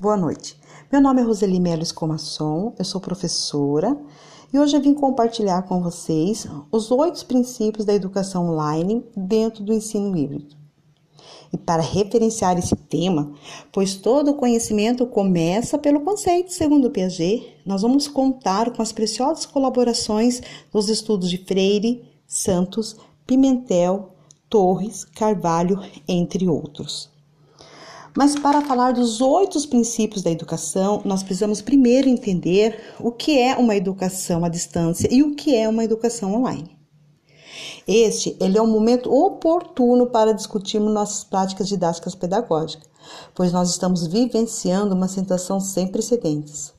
Boa noite. Meu nome é Roseli Melo Escomasson, eu sou professora e hoje eu vim compartilhar com vocês os oito princípios da educação online dentro do ensino híbrido. E para referenciar esse tema, pois todo o conhecimento começa pelo conceito, segundo Piaget, nós vamos contar com as preciosas colaborações dos estudos de Freire, Santos, Pimentel, Torres, Carvalho, entre outros. Mas para falar dos oito princípios da educação, nós precisamos primeiro entender o que é uma educação à distância e o que é uma educação online. Este ele é um momento oportuno para discutirmos nossas práticas didáticas pedagógicas, pois nós estamos vivenciando uma situação sem precedentes.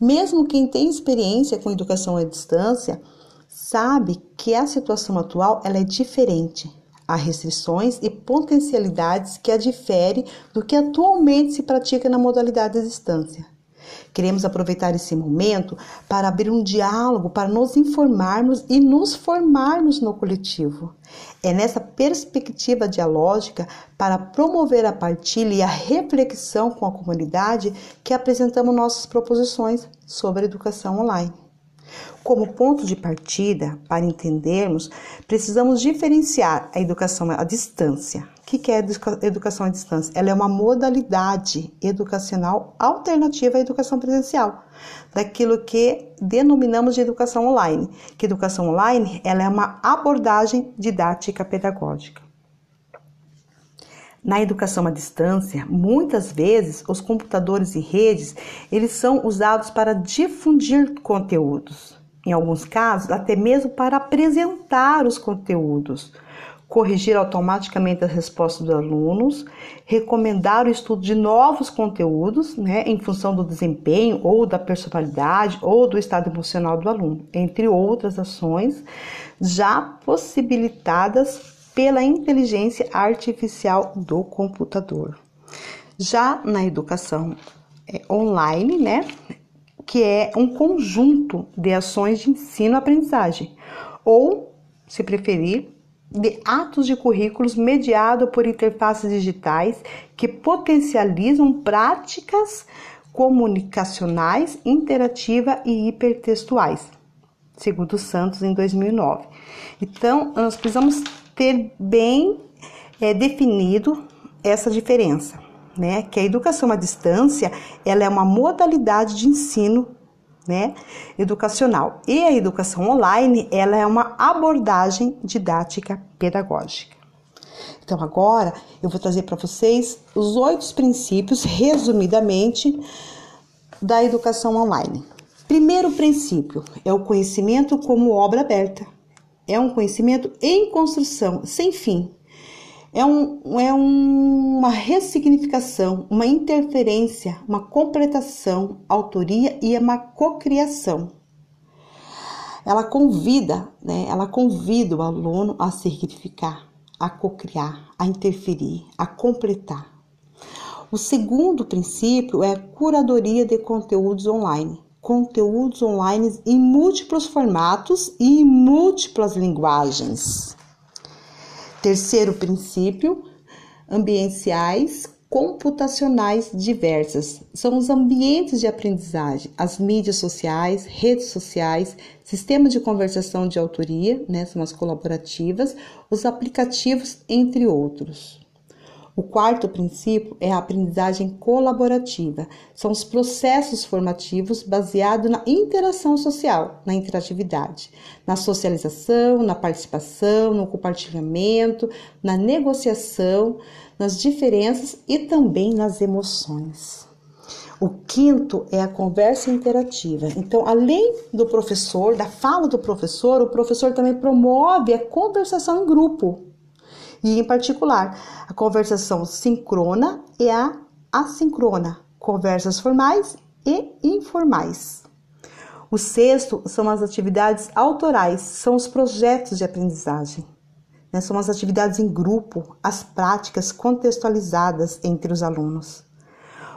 Mesmo quem tem experiência com educação à distância sabe que a situação atual ela é diferente, Há restrições e potencialidades que a diferem do que atualmente se pratica na modalidade à distância. Queremos aproveitar esse momento para abrir um diálogo, para nos informarmos e nos formarmos no coletivo. É nessa perspectiva dialógica, para promover a partilha e a reflexão com a comunidade, que apresentamos nossas proposições sobre educação online. Como ponto de partida, para entendermos, precisamos diferenciar a educação à distância. O que é educação à distância? Ela é uma modalidade educacional alternativa à educação presencial, daquilo que denominamos de educação online. Que educação online ela é uma abordagem didática pedagógica. Na educação à distância, muitas vezes os computadores e redes, eles são usados para difundir conteúdos. Em alguns casos, até mesmo para apresentar os conteúdos, corrigir automaticamente as respostas dos alunos, recomendar o estudo de novos conteúdos, né, em função do desempenho ou da personalidade ou do estado emocional do aluno, entre outras ações já possibilitadas pela inteligência artificial do computador. Já na educação é, online, né, que é um conjunto de ações de ensino-aprendizagem, ou, se preferir, de atos de currículos mediado por interfaces digitais que potencializam práticas comunicacionais, interativa e hipertextuais, segundo Santos em 2009. Então, nós precisamos ter bem é, definido essa diferença, né? Que a educação à distância ela é uma modalidade de ensino, né? Educacional e a educação online ela é uma abordagem didática pedagógica. Então agora eu vou trazer para vocês os oito princípios, resumidamente, da educação online. Primeiro princípio é o conhecimento como obra aberta é um conhecimento em construção, sem fim. É, um, é uma ressignificação, uma interferência, uma completação, autoria e uma cocriação. Ela convida, né? Ela convida o aluno a se significar, a cocriar, a interferir, a completar. O segundo princípio é a curadoria de conteúdos online conteúdos online em múltiplos formatos e em múltiplas linguagens. Terceiro princípio, ambientais computacionais diversas. São os ambientes de aprendizagem, as mídias sociais, redes sociais, sistemas de conversação de autoria, né, são as colaborativas, os aplicativos, entre outros. O quarto princípio é a aprendizagem colaborativa. São os processos formativos baseados na interação social, na interatividade, na socialização, na participação, no compartilhamento, na negociação, nas diferenças e também nas emoções. O quinto é a conversa interativa. Então, além do professor, da fala do professor, o professor também promove a conversação em grupo e, em particular, a conversação sincrona e a assíncrona, conversas formais e informais. O sexto são as atividades autorais, são os projetos de aprendizagem. Né? São as atividades em grupo, as práticas contextualizadas entre os alunos.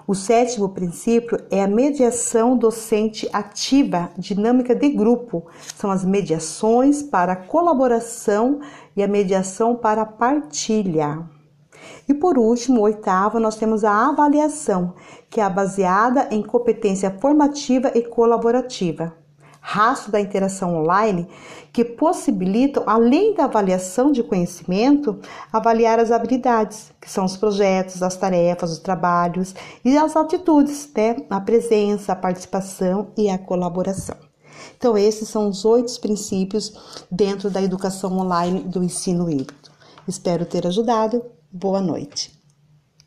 O sétimo princípio é a mediação docente ativa, dinâmica de grupo. São as mediações para colaboração e a mediação para partilha. E por último, oitavo, nós temos a avaliação, que é baseada em competência formativa e colaborativa. Rastro da interação online que possibilitam, além da avaliação de conhecimento, avaliar as habilidades, que são os projetos, as tarefas, os trabalhos e as atitudes, né? a presença, a participação e a colaboração. Então, esses são os oito princípios dentro da educação online do ensino híbrido. Espero ter ajudado. Boa noite.